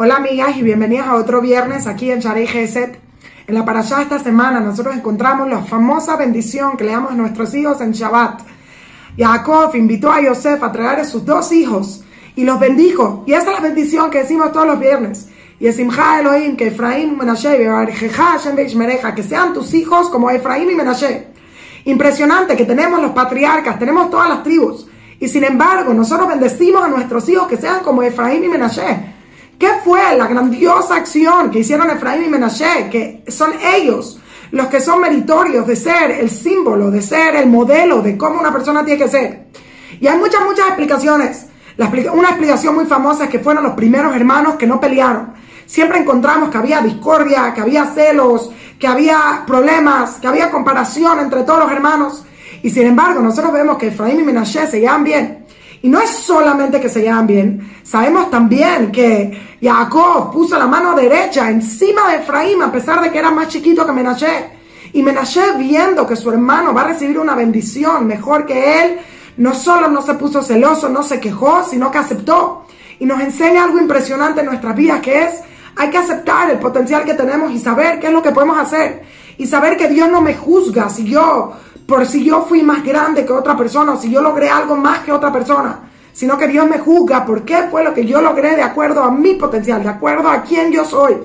Hola amigas y bienvenidas a otro viernes aquí en Sharei Geset. En la parashá esta semana nosotros encontramos la famosa bendición que le damos a nuestros hijos en Shabbat. Jacob invitó a Yosef a traer sus dos hijos y los bendijo. Y esa es la bendición que decimos todos los viernes. Y es Elohim, que Efraín y Menashe, que sean tus hijos como Efraín y Menashe. Impresionante que tenemos los patriarcas, tenemos todas las tribus. Y sin embargo, nosotros bendecimos a nuestros hijos que sean como Efraín y Menashe. ¿Qué fue la grandiosa acción que hicieron Efraín y Menashe? Que son ellos los que son meritorios de ser el símbolo, de ser el modelo de cómo una persona tiene que ser. Y hay muchas, muchas explicaciones. una explicación muy famosa es que fueron los primeros hermanos que no pelearon. Siempre encontramos que había discordia, que había celos, que había problemas, que había comparación entre todos los hermanos. Y sin embargo, nosotros vemos que Efraín y Menashe se llevan bien. Y no es solamente que se llevan bien, sabemos también que Jacob puso la mano derecha encima de Efraín a pesar de que era más chiquito que Menashe. Y Menashe viendo que su hermano va a recibir una bendición mejor que él, no solo no se puso celoso, no se quejó, sino que aceptó. Y nos enseña algo impresionante en nuestras vidas, que es, hay que aceptar el potencial que tenemos y saber qué es lo que podemos hacer. Y saber que Dios no me juzga si yo por si yo fui más grande que otra persona o si yo logré algo más que otra persona, sino que Dios me juzga por qué fue lo que yo logré de acuerdo a mi potencial, de acuerdo a quién yo soy.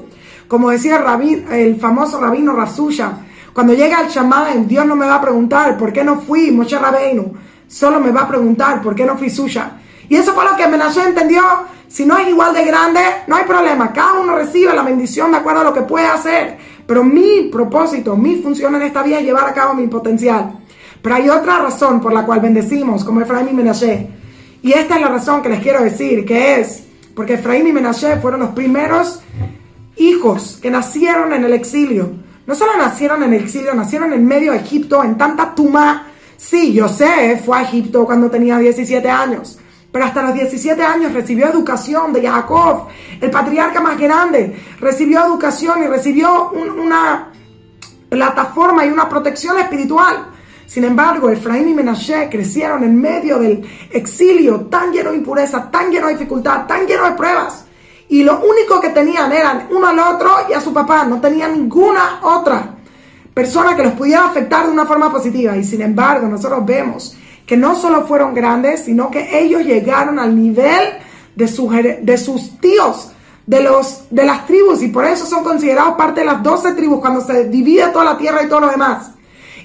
Como decía el, el famoso rabino Rasusha, cuando llega al chamán, Dios no me va a preguntar por qué no fui Moshe Rabbeinu, solo me va a preguntar por qué no fui Susha. Y eso fue lo que Menashe entendió. Si no es igual de grande, no hay problema. Cada uno recibe la bendición de acuerdo a lo que puede hacer. Pero mi propósito, mi función en esta vida es llevar a cabo mi potencial. Pero hay otra razón por la cual bendecimos, como Efraín y Menashe. Y esta es la razón que les quiero decir, que es porque Efraín y Menashe fueron los primeros hijos que nacieron en el exilio. No solo nacieron en el exilio, nacieron en medio de Egipto, en tanta tuma. Sí, sé, fue a Egipto cuando tenía 17 años pero hasta los 17 años recibió educación de Jacob, el patriarca más grande, recibió educación y recibió una plataforma y una protección espiritual. Sin embargo, Efraín y Menashe crecieron en medio del exilio tan lleno de impureza, tan lleno de dificultad, tan lleno de pruebas. Y lo único que tenían eran uno al otro y a su papá. No tenían ninguna otra persona que los pudiera afectar de una forma positiva. Y sin embargo, nosotros vemos que no solo fueron grandes, sino que ellos llegaron al nivel de, sus, de sus tíos, de, los, de las tribus, y por eso son considerados parte de las doce tribus cuando se divide toda la tierra y todo lo demás.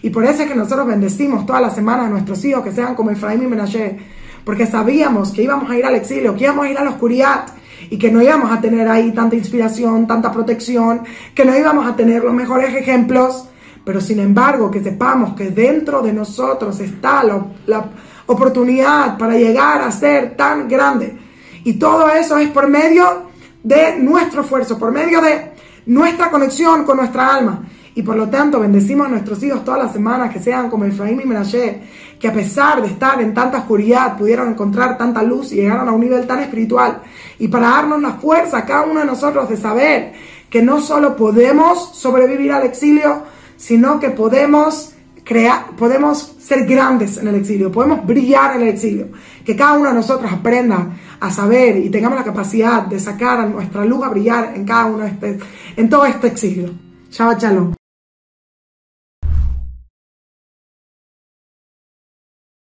Y por eso es que nosotros bendecimos todas las semanas a nuestros hijos que sean como Efraín y Menashe, porque sabíamos que íbamos a ir al exilio, que íbamos a ir a la oscuridad y que no íbamos a tener ahí tanta inspiración, tanta protección, que no íbamos a tener los mejores ejemplos pero sin embargo, que sepamos que dentro de nosotros está la, oportunidad para llegar a ser tan grande. Y todo eso es por medio de nuestro esfuerzo, por medio de nuestra conexión con nuestra alma. Y por lo tanto, bendecimos a nuestros hijos todas las semanas que sean como Efraín y Menashe, que a pesar de estar en tanta oscuridad, pudieron encontrar tanta luz y llegaron a un nivel tan espiritual. Y para darnos la fuerza a cada uno de nosotros de saber que no solo podemos sobrevivir al exilio, sino que podemos crear, podemos ser grandes en el exilio, podemos brillar en el exilio, que cada uno de nosotros aprenda a saber y tengamos la capacidad de sacar a nuestra luz a brillar en cada uno de este, en todo este exilio. Shabbat Shalom.